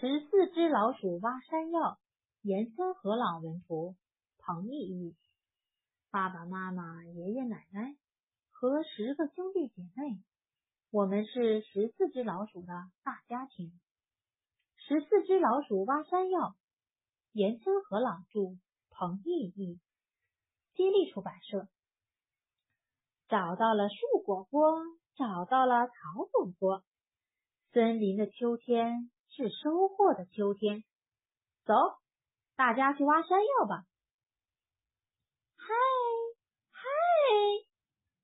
十四只老鼠挖山药，严森和朗文图，彭丽译。爸爸妈妈、爷爷奶奶和十个兄弟姐妹，我们是十四只老鼠的大家庭。十四只老鼠挖山药，严森和朗著，彭丽译。接力出版社。找到了树果果，找到了草果果。森林的秋天是收获的秋天。走，大家去挖山药吧。嗨嗨，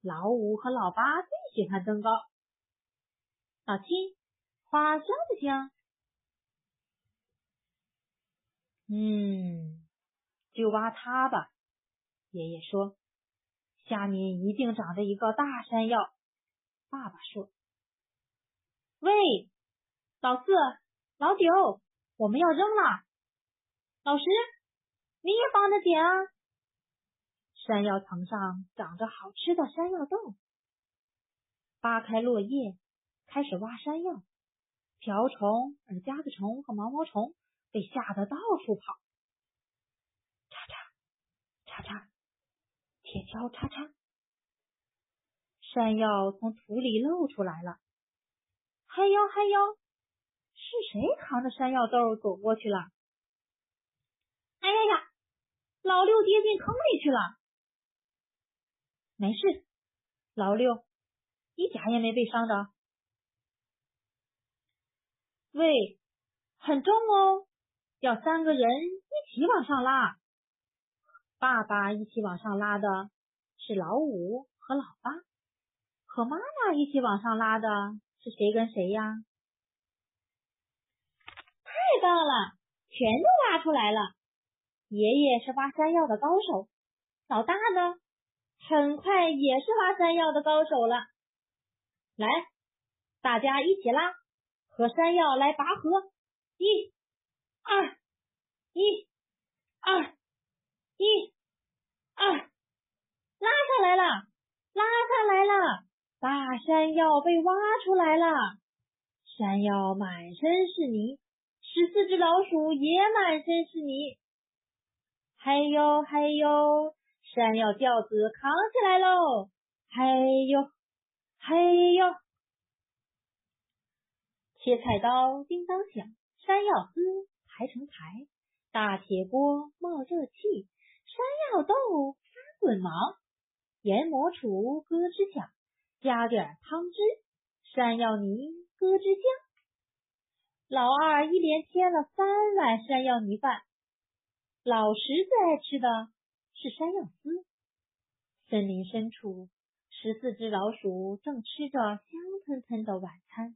老五和老八最喜欢登高。老七，花香不香？嗯，就挖它吧。爷爷说。下面一定长着一个大山药。爸爸说：“喂，老四、老九，我们要扔了。老十，你也帮着捡啊！山药藤上长着好吃的山药豆。扒开落叶，开始挖山药。瓢虫、耳夹子虫和毛毛虫被吓得到处跑。叉叉叉叉。”铁锹叉叉，山药从土里露出来了。嗨哟嗨哟，是谁扛着山药豆走过去了？哎呀呀，老六跌进坑里去了。没事，老六一点也没被伤着。喂，很重哦，要三个人一起往上拉。爸爸一起往上拉的是老五和老八，和妈妈一起往上拉的是谁跟谁呀？到了，全都挖出来了。爷爷是挖山药的高手，老大呢，很快也是挖山药的高手了。来，大家一起拉，和山药来拔河，一、二、一、二、一。二，拉上来了，拉上来了，大山药被挖出来了，山药满身是泥，十四只老鼠也满身是泥。嘿呦嘿呦，山药轿子扛起来喽！嘿呦嘿呦，切菜刀叮当响，山药丝排成排，大铁锅冒热气。山药豆翻滚忙，研磨杵咯吱响，加点汤汁，山药泥咯吱香。老二一连添了三碗山药泥饭，老十最爱吃的是山药丝。森林深处，十四只老鼠正吃着香喷喷的晚餐。